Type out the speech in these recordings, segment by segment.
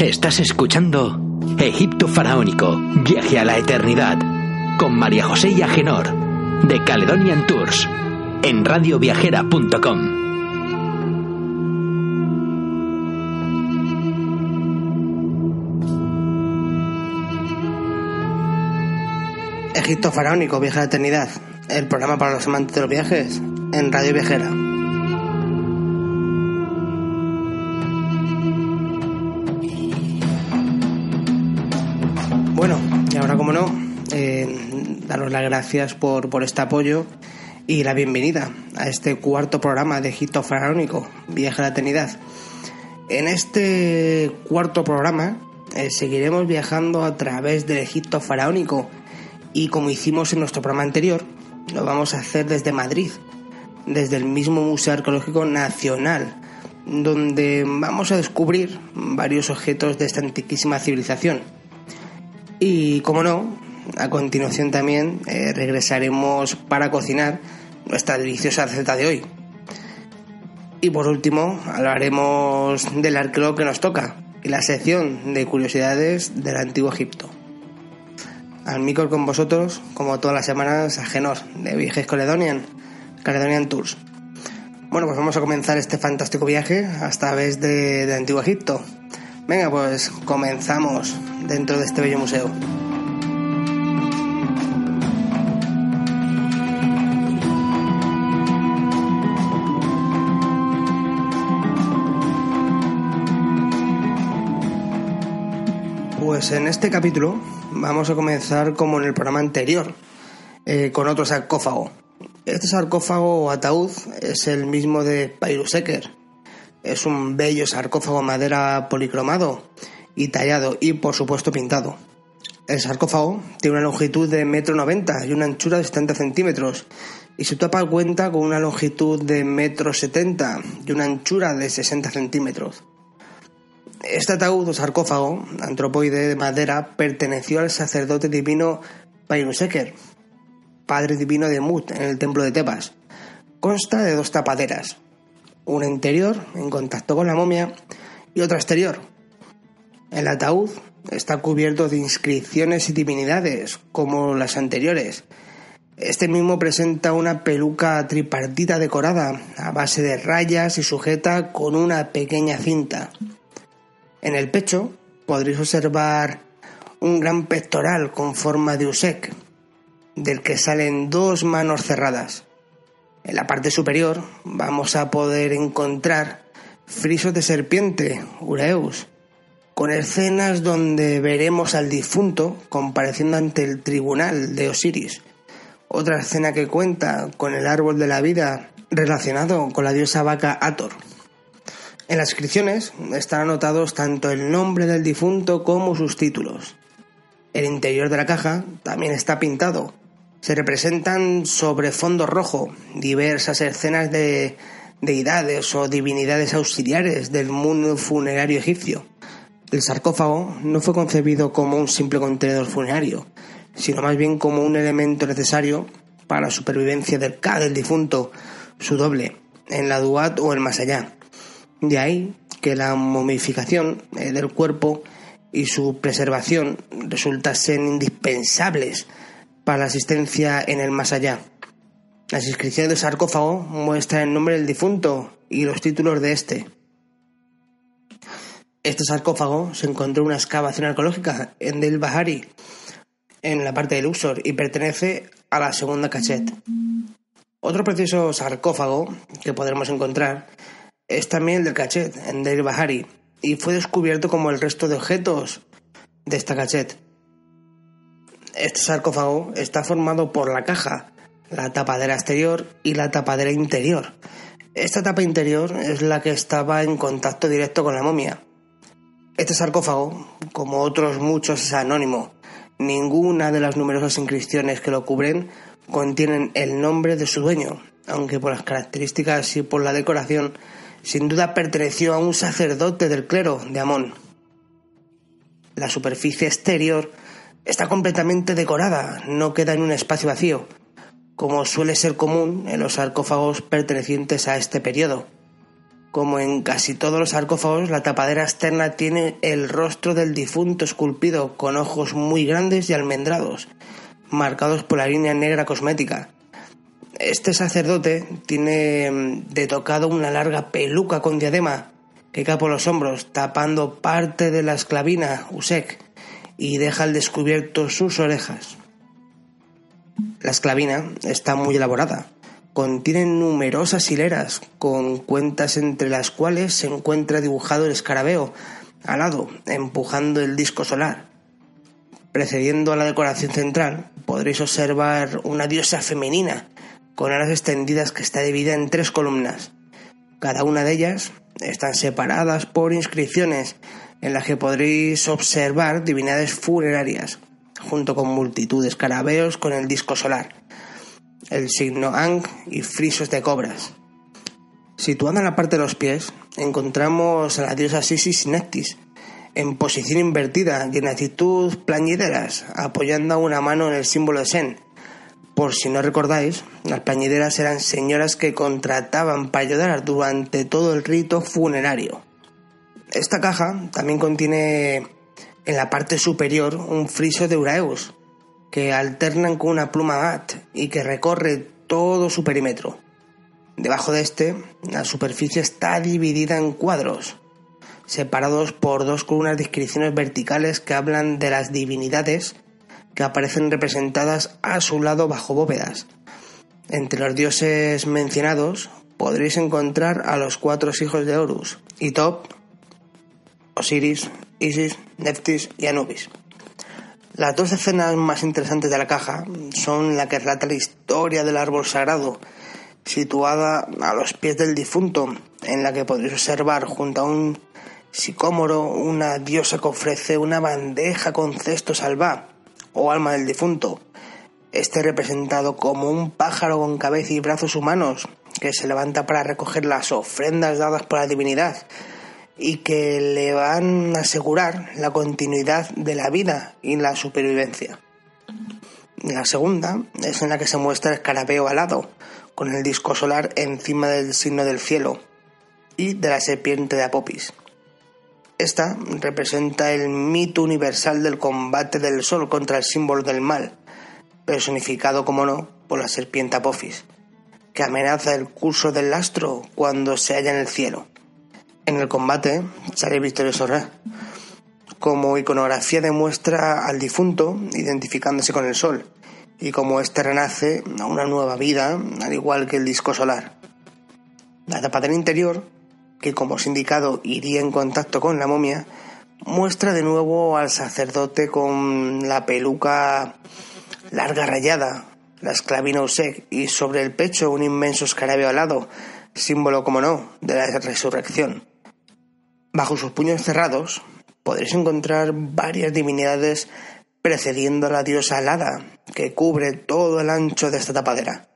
Estás escuchando Egipto Faraónico, viaje a la eternidad, con María José y Agenor, de Caledonian Tours, en radioviajera.com. Egipto Faraónico, Viaje a la Eternidad, el programa para los amantes de los viajes, en Radio Viajera. Gracias por, por este apoyo y la bienvenida a este cuarto programa de Egipto Faraónico, Viaje a la Eternidad. En este cuarto programa eh, seguiremos viajando a través del Egipto Faraónico y como hicimos en nuestro programa anterior, lo vamos a hacer desde Madrid, desde el mismo Museo Arqueológico Nacional, donde vamos a descubrir varios objetos de esta antiquísima civilización. Y como no, a continuación también eh, regresaremos para cocinar nuestra deliciosa receta de hoy. Y por último, hablaremos del arqueólogo que nos toca y la sección de curiosidades del antiguo Egipto. Al con vosotros, como todas las semanas, Agenor, de Viajes Caledonian, Caledonian Tours. Bueno, pues vamos a comenzar este fantástico viaje hasta través de, de Antiguo Egipto. Venga, pues comenzamos dentro de este bello museo. Pues en este capítulo vamos a comenzar como en el programa anterior, eh, con otro sarcófago. Este sarcófago o ataúd es el mismo de Pairuseker. Es un bello sarcófago madera policromado y tallado y por supuesto pintado. El sarcófago tiene una longitud de 1,90 m y una anchura de 70 centímetros y su tapa cuenta con una longitud de 1,70 m y una anchura de 60 centímetros. Este ataúd o sarcófago antropoide de madera perteneció al sacerdote divino Pairuseker, padre divino de Mut en el templo de Tebas. Consta de dos tapaderas, una interior en contacto con la momia y otra exterior. El ataúd está cubierto de inscripciones y divinidades como las anteriores. Este mismo presenta una peluca tripartita decorada a base de rayas y sujeta con una pequeña cinta. En el pecho podréis observar un gran pectoral con forma de usek, del que salen dos manos cerradas. En la parte superior vamos a poder encontrar frisos de serpiente, ureus, con escenas donde veremos al difunto compareciendo ante el tribunal de Osiris. Otra escena que cuenta con el árbol de la vida relacionado con la diosa vaca Ator. En las inscripciones están anotados tanto el nombre del difunto como sus títulos. El interior de la caja también está pintado. Se representan sobre fondo rojo diversas escenas de deidades o divinidades auxiliares del mundo funerario egipcio. El sarcófago no fue concebido como un simple contenedor funerario, sino más bien como un elemento necesario para la supervivencia del K del difunto, su doble, en la Duat o el más allá. De ahí que la momificación eh, del cuerpo y su preservación resultasen indispensables para la asistencia en el más allá. Las inscripciones del sarcófago muestran el nombre del difunto y los títulos de este. Este sarcófago se encontró en una excavación arqueológica en Del Bahari, en la parte del Luxor, y pertenece a la segunda cachet. Otro precioso sarcófago que podremos encontrar es también el del cachet, Deir Bahari, y fue descubierto como el resto de objetos de esta cachet. Este sarcófago está formado por la caja, la tapadera exterior y la tapadera interior. Esta tapa interior es la que estaba en contacto directo con la momia. Este sarcófago, como otros muchos, es anónimo. Ninguna de las numerosas inscripciones que lo cubren contienen el nombre de su dueño, aunque por las características y por la decoración sin duda perteneció a un sacerdote del clero de Amón. La superficie exterior está completamente decorada, no queda en un espacio vacío, como suele ser común en los sarcófagos pertenecientes a este periodo. Como en casi todos los sarcófagos, la tapadera externa tiene el rostro del difunto esculpido con ojos muy grandes y almendrados, marcados por la línea negra cosmética. Este sacerdote tiene mm, de tocado una larga peluca con diadema que cae por los hombros, tapando parte de la esclavina, Usek, y deja al descubierto sus orejas. La esclavina está muy elaborada, contiene numerosas hileras con cuentas entre las cuales se encuentra dibujado el escarabeo alado, empujando el disco solar. Precediendo a la decoración central, podréis observar una diosa femenina con alas extendidas que está dividida en tres columnas. Cada una de ellas están separadas por inscripciones en las que podréis observar divinidades funerarias, junto con multitud de escarabeos con el disco solar el signo Ang y frisos de cobras. Situada en la parte de los pies, encontramos a la diosa Sisis Nectis, en posición invertida y en actitud plañideras, apoyando una mano en el símbolo de Sen. Por si no recordáis, las plañideras eran señoras que contrataban para ayudar durante todo el rito funerario. Esta caja también contiene en la parte superior un friso de Uraeus, que alternan con una pluma mat y que recorre todo su perímetro. Debajo de este, la superficie está dividida en cuadros, separados por dos columnas de inscripciones verticales que hablan de las divinidades que aparecen representadas a su lado bajo bóvedas. Entre los dioses mencionados podréis encontrar a los cuatro hijos de Horus, Itop, Osiris, Isis, Neftis y Anubis. Las dos escenas más interesantes de la caja son la que relata la historia del árbol sagrado, situada a los pies del difunto, en la que podréis observar junto a un sicómoro una diosa que ofrece una bandeja con cesto salvá o alma del difunto. Este representado como un pájaro con cabeza y brazos humanos que se levanta para recoger las ofrendas dadas por la divinidad y que le van a asegurar la continuidad de la vida y la supervivencia. La segunda es en la que se muestra el escarabeo alado, con el disco solar encima del signo del cielo y de la serpiente de Apopis. Esta representa el mito universal del combate del sol contra el símbolo del mal, personificado, como no, por la serpiente Apophis, que amenaza el curso del astro cuando se halla en el cielo. En el combate sale victorioso Re. Como iconografía demuestra al difunto identificándose con el sol y como éste renace a una nueva vida, al igual que el disco solar. La tapa del interior, que como os indicado iría en contacto con la momia, muestra de nuevo al sacerdote con la peluca larga rayada, la esclavina Usek y sobre el pecho un inmenso escarabeo alado, símbolo, como no, de la resurrección. Bajo sus puños cerrados podréis encontrar varias divinidades precediendo a la diosa alada, que cubre todo el ancho de esta tapadera.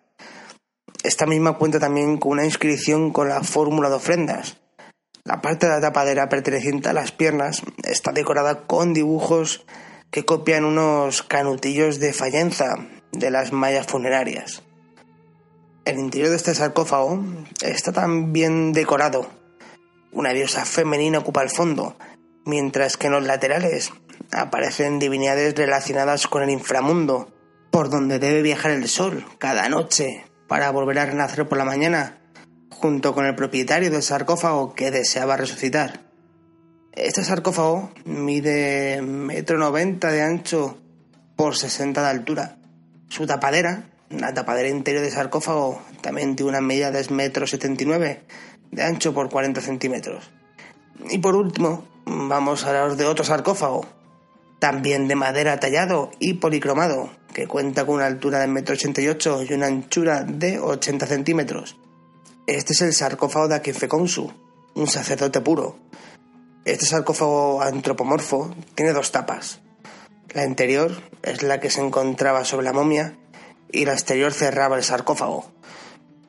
Esta misma cuenta también con una inscripción con la fórmula de ofrendas. La parte de la tapadera perteneciente a las piernas está decorada con dibujos que copian unos canutillos de fallenza de las mallas funerarias. El interior de este sarcófago está también decorado una diosa femenina ocupa el fondo, mientras que en los laterales aparecen divinidades relacionadas con el inframundo, por donde debe viajar el sol cada noche para volver a renacer por la mañana, junto con el propietario del sarcófago que deseaba resucitar. Este sarcófago mide metro noventa de ancho por 60 de altura. Su tapadera, la tapadera interior del sarcófago, también tiene una medida de metro nueve de ancho por 40 centímetros. Y por último, vamos a hablar de otro sarcófago, también de madera tallado y policromado, que cuenta con una altura de 1,88 m y una anchura de 80 centímetros. Este es el sarcófago de Akifekonsu, un sacerdote puro. Este sarcófago antropomorfo tiene dos tapas. La interior es la que se encontraba sobre la momia y la exterior cerraba el sarcófago.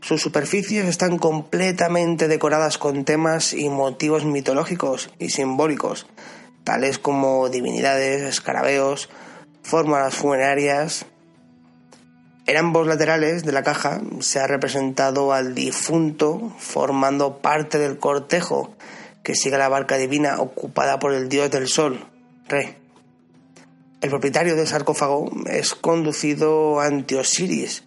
Sus superficies están completamente decoradas con temas y motivos mitológicos y simbólicos, tales como divinidades, escarabeos, fórmulas funerarias. En ambos laterales de la caja se ha representado al difunto formando parte del cortejo que sigue la barca divina ocupada por el dios del sol, Re. El propietario del sarcófago es conducido ante Osiris,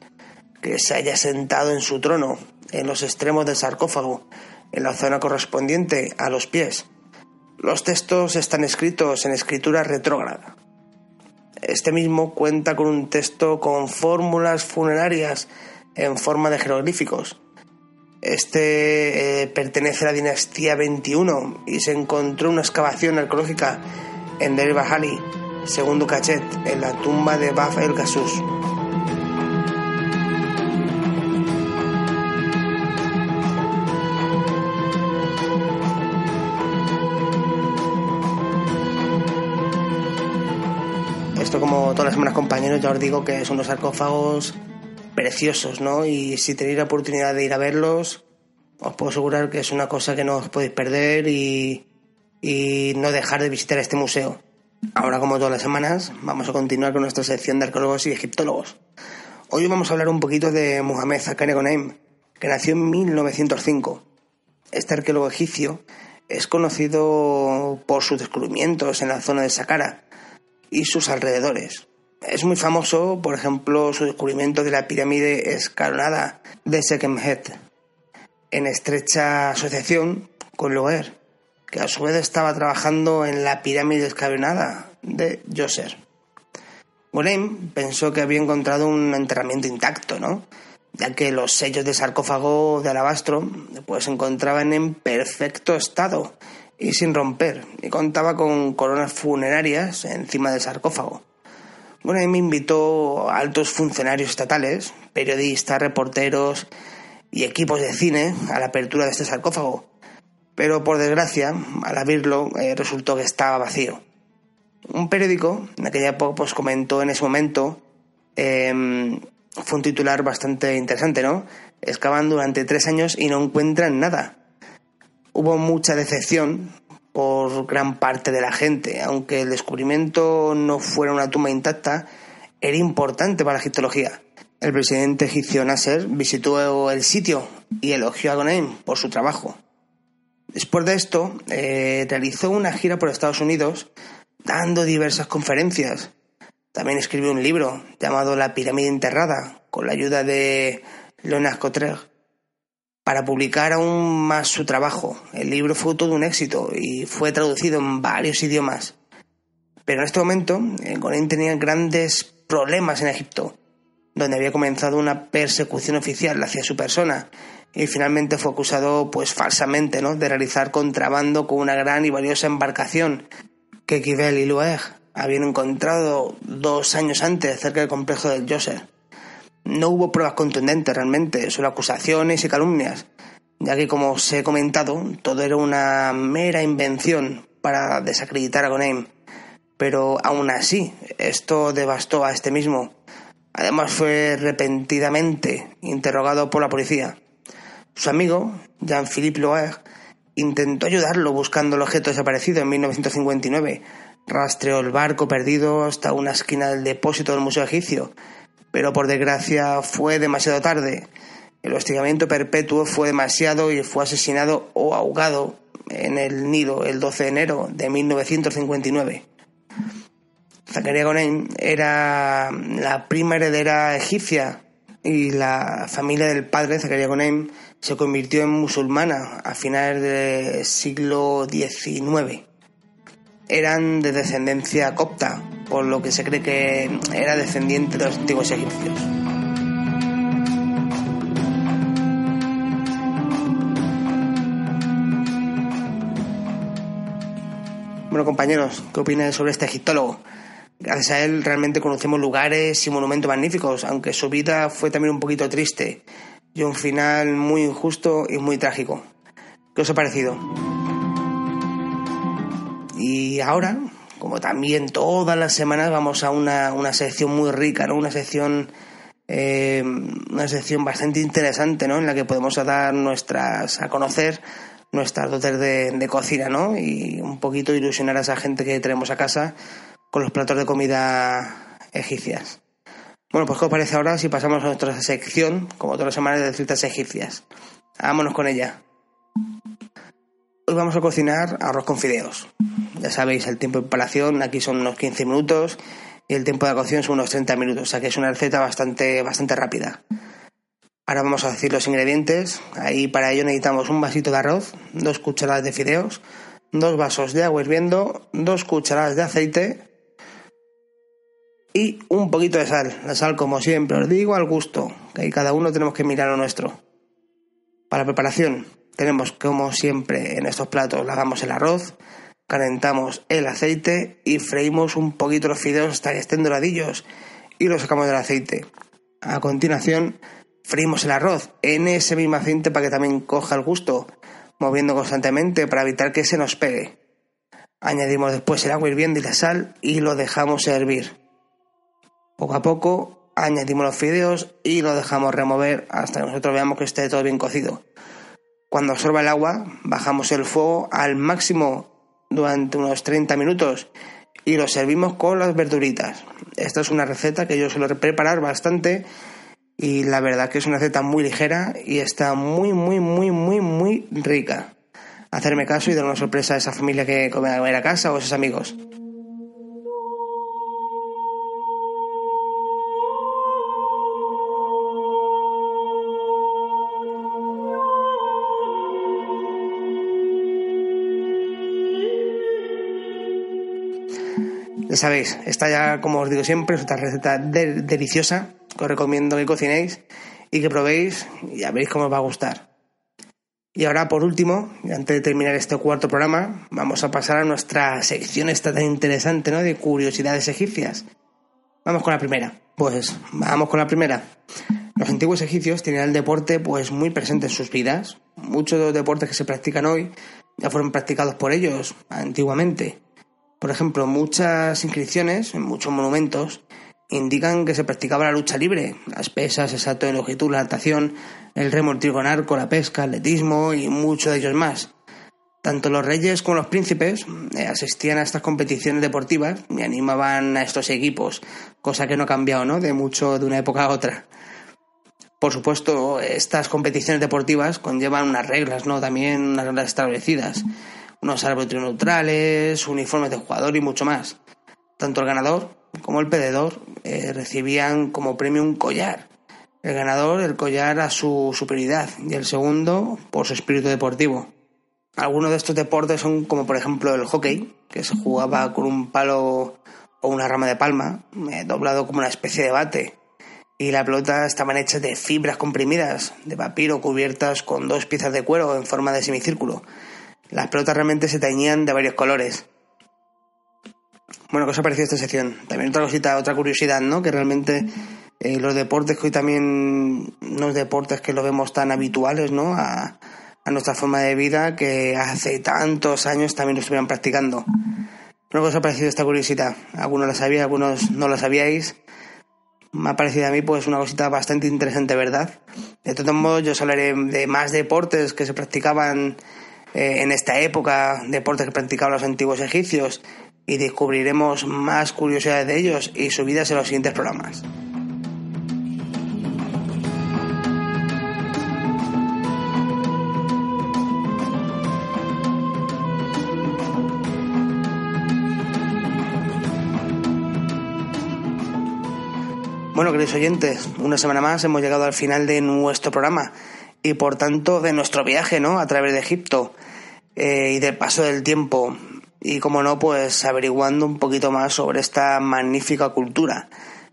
que se haya sentado en su trono, en los extremos del sarcófago, en la zona correspondiente a los pies. Los textos están escritos en escritura retrógrada. Este mismo cuenta con un texto con fórmulas funerarias en forma de jeroglíficos. Este eh, pertenece a la dinastía 21 y se encontró una excavación arqueológica en Deir Bahali, segundo cachet, en la tumba de Baf el Gasus. Semanas compañeros ya os digo que son unos sarcófagos preciosos, ¿no? Y si tenéis la oportunidad de ir a verlos, os puedo asegurar que es una cosa que no os podéis perder y, y no dejar de visitar este museo. Ahora, como todas las semanas, vamos a continuar con nuestra sección de arqueólogos y egiptólogos. Hoy vamos a hablar un poquito de Muhammad Zakane Gonaim, que nació en 1905. Este arqueólogo egipcio es conocido por sus descubrimientos en la zona de Saqqara, y sus alrededores. Es muy famoso, por ejemplo, su descubrimiento de la pirámide escalonada de Sekemhet, en estrecha asociación con Loer, que a su vez estaba trabajando en la pirámide escalonada de Djoser. Golem pensó que había encontrado un enterramiento intacto, ¿no? ya que los sellos de sarcófago de alabastro pues se encontraban en perfecto estado y sin romper, y contaba con coronas funerarias encima del sarcófago. Bueno, ahí me invitó a altos funcionarios estatales, periodistas, reporteros y equipos de cine a la apertura de este sarcófago. Pero por desgracia, al abrirlo, eh, resultó que estaba vacío. Un periódico, en aquella época, pues comentó en ese momento, em, fue un titular bastante interesante, ¿no? Excavan durante tres años y no encuentran nada hubo mucha decepción por gran parte de la gente. Aunque el descubrimiento no fuera una tumba intacta, era importante para la egiptología. El presidente egipcio Nasser visitó el sitio y elogió a Gonaim por su trabajo. Después de esto, eh, realizó una gira por Estados Unidos dando diversas conferencias. También escribió un libro llamado La pirámide enterrada, con la ayuda de Leonard Cotreg para publicar aún más su trabajo. El libro fue todo un éxito y fue traducido en varios idiomas. Pero en este momento, eh, Gonen tenía grandes problemas en Egipto, donde había comenzado una persecución oficial hacia su persona y finalmente fue acusado, pues falsamente, ¿no? de realizar contrabando con una gran y valiosa embarcación que Kibel y Lueg habían encontrado dos años antes cerca del complejo del Yosser no hubo pruebas contundentes realmente, solo acusaciones y calumnias, ya que como os he comentado, todo era una mera invención para desacreditar a Gonaim. Pero aún así, esto devastó a este mismo. Además fue repentinamente interrogado por la policía. Su amigo, Jean-Philippe Loer, intentó ayudarlo buscando el objeto desaparecido en 1959. Rastreó el barco perdido hasta una esquina del depósito del Museo Egipcio pero por desgracia fue demasiado tarde. El hostigamiento perpetuo fue demasiado y fue asesinado o ahogado en el nido el 12 de enero de 1959. Zacarías Gonen era la prima heredera egipcia y la familia del padre, Zacarías Gonen, se convirtió en musulmana a finales del siglo XIX. Eran de descendencia copta, por lo que se cree que era descendiente de los antiguos egipcios. Bueno, compañeros, ¿qué opináis sobre este egiptólogo? Gracias a él realmente conocemos lugares y monumentos magníficos, aunque su vida fue también un poquito triste y un final muy injusto y muy trágico. ¿Qué os ha parecido? Y ahora como también todas las semanas vamos a una, una sección muy rica, ¿no? Una sección eh, una sección bastante interesante, ¿no? En la que podemos dar nuestras a conocer nuestras dotes de, de, cocina, ¿no? Y un poquito ilusionar a esa gente que tenemos a casa con los platos de comida egipcias. Bueno, pues ¿qué os parece ahora si pasamos a nuestra sección, como todas las semanas, de recetas egipcias? Vámonos con ella. Hoy vamos a cocinar arroz con fideos. Ya sabéis, el tiempo de preparación aquí son unos 15 minutos y el tiempo de cocción son unos 30 minutos, o sea que es una receta bastante, bastante rápida. Ahora vamos a decir los ingredientes. Ahí para ello necesitamos un vasito de arroz, dos cucharadas de fideos, dos vasos de agua hirviendo, dos cucharadas de aceite, y un poquito de sal. La sal, como siempre, os digo, al gusto, que ahí cada uno tenemos que mirar lo nuestro. Para preparación, tenemos como siempre en estos platos, lavamos el arroz, calentamos el aceite y freímos un poquito los fideos hasta que estén doradillos y los sacamos del aceite. A continuación, freímos el arroz en ese mismo aceite para que también coja el gusto, moviendo constantemente para evitar que se nos pegue. Añadimos después el agua hirviendo y la sal y lo dejamos hervir. Poco a poco añadimos los fideos y lo dejamos remover hasta que nosotros veamos que esté todo bien cocido. Cuando absorba el agua, bajamos el fuego al máximo durante unos 30 minutos y lo servimos con las verduritas. Esta es una receta que yo suelo preparar bastante y la verdad que es una receta muy ligera y está muy, muy, muy, muy, muy rica. Hacerme caso y dar una sorpresa a esa familia que come a a casa o a esos amigos. Ya sabéis, está ya, como os digo siempre, es otra receta deliciosa que os recomiendo que cocinéis y que probéis y ya veréis cómo os va a gustar. Y ahora, por último, antes de terminar este cuarto programa, vamos a pasar a nuestra sección esta tan interesante, ¿no? De curiosidades egipcias. Vamos con la primera. Pues vamos con la primera. Los antiguos egipcios tenían el deporte pues muy presente en sus vidas. Muchos de los deportes que se practican hoy ya fueron practicados por ellos antiguamente. Por ejemplo, muchas inscripciones, en muchos monumentos, indican que se practicaba la lucha libre, las pesas, el salto de longitud, la natación, el remo, el arco, la pesca, el atletismo y muchos de ellos más. Tanto los reyes como los príncipes eh, asistían a estas competiciones deportivas y animaban a estos equipos, cosa que no ha cambiado ¿no? de mucho de una época a otra. Por supuesto, estas competiciones deportivas conllevan unas reglas, ¿no? También unas reglas establecidas unos árbitros neutrales, uniformes de jugador y mucho más. Tanto el ganador como el perdedor eh, recibían como premio un collar. El ganador el collar a su superioridad y el segundo por su espíritu deportivo. Algunos de estos deportes son como por ejemplo el hockey, que se jugaba con un palo o una rama de palma, eh, doblado como una especie de bate, y la pelota estaban hechas de fibras comprimidas, de papiro cubiertas con dos piezas de cuero en forma de semicírculo, las pelotas realmente se teñían de varios colores. Bueno, ¿qué os ha parecido esta sección? También otra cosita, otra curiosidad, ¿no? Que realmente eh, los deportes que hoy también, no deportes que lo vemos tan habituales, ¿no? A, nuestra forma de vida que hace tantos años también lo estuvieron practicando. ¿qué os ha parecido esta curiosidad? Algunos la sabían, algunos no la sabíais. Me ha parecido a mí pues una cosita bastante interesante, ¿verdad? De todos modos, yo os hablaré de más deportes que se practicaban eh, en esta época, deportes que practicaban los antiguos egipcios, y descubriremos más curiosidades de ellos y su vida en los siguientes programas. Bueno, queridos oyentes, una semana más hemos llegado al final de nuestro programa y por tanto de nuestro viaje, ¿no? A través de Egipto eh, y del paso del tiempo y como no, pues averiguando un poquito más sobre esta magnífica cultura.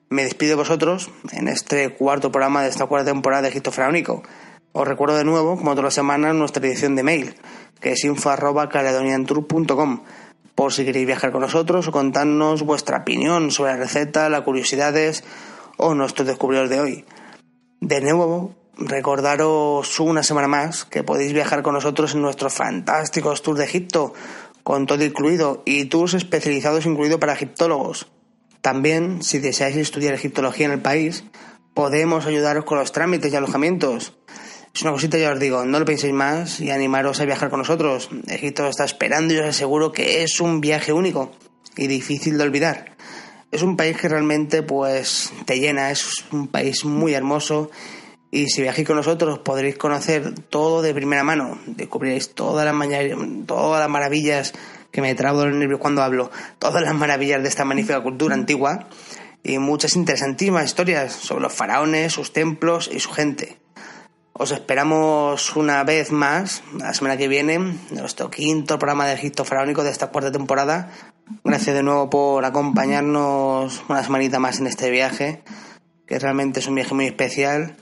Me despido de vosotros en este cuarto programa de esta cuarta temporada de Egipto Faraónico. Os recuerdo de nuevo, como todas las semanas, nuestra edición de mail, que es info.caledoniantour.com, por si queréis viajar con nosotros o contarnos vuestra opinión sobre la receta, las curiosidades o nuestros descubridores de hoy. De nuevo, recordaros una semana más que podéis viajar con nosotros en nuestros fantásticos tours de Egipto, con todo incluido, y tours especializados incluido para egiptólogos. También, si deseáis estudiar egiptología en el país, podemos ayudaros con los trámites y alojamientos. Es una cosita, ya os digo, no lo penséis más y animaros a viajar con nosotros. Egipto está esperando y os aseguro que es un viaje único y difícil de olvidar. es un país que realmente pues te llena, es un país muy hermoso y si viajáis con nosotros podréis conocer todo de primera mano, descubriréis todas las, todas las maravillas que me trabo los nervios cuando hablo, todas las maravillas de esta magnífica cultura antigua y muchas interesantísimas historias sobre los faraones, sus templos y su gente. Os esperamos una vez más la semana que viene, nuestro quinto programa de Egipto Faraónico de esta cuarta temporada. Gracias de nuevo por acompañarnos una semanita más en este viaje, que realmente es un viaje muy especial.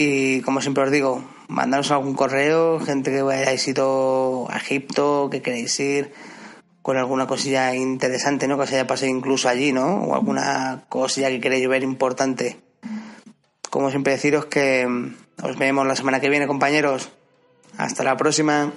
Y como siempre os digo, mandaros algún correo, gente que hayáis ido a Egipto, que queréis ir, con alguna cosilla interesante, ¿no? Que os haya pasado incluso allí, ¿no? O alguna cosilla que queréis ver importante. Como siempre deciros que os vemos la semana que viene, compañeros. Hasta la próxima.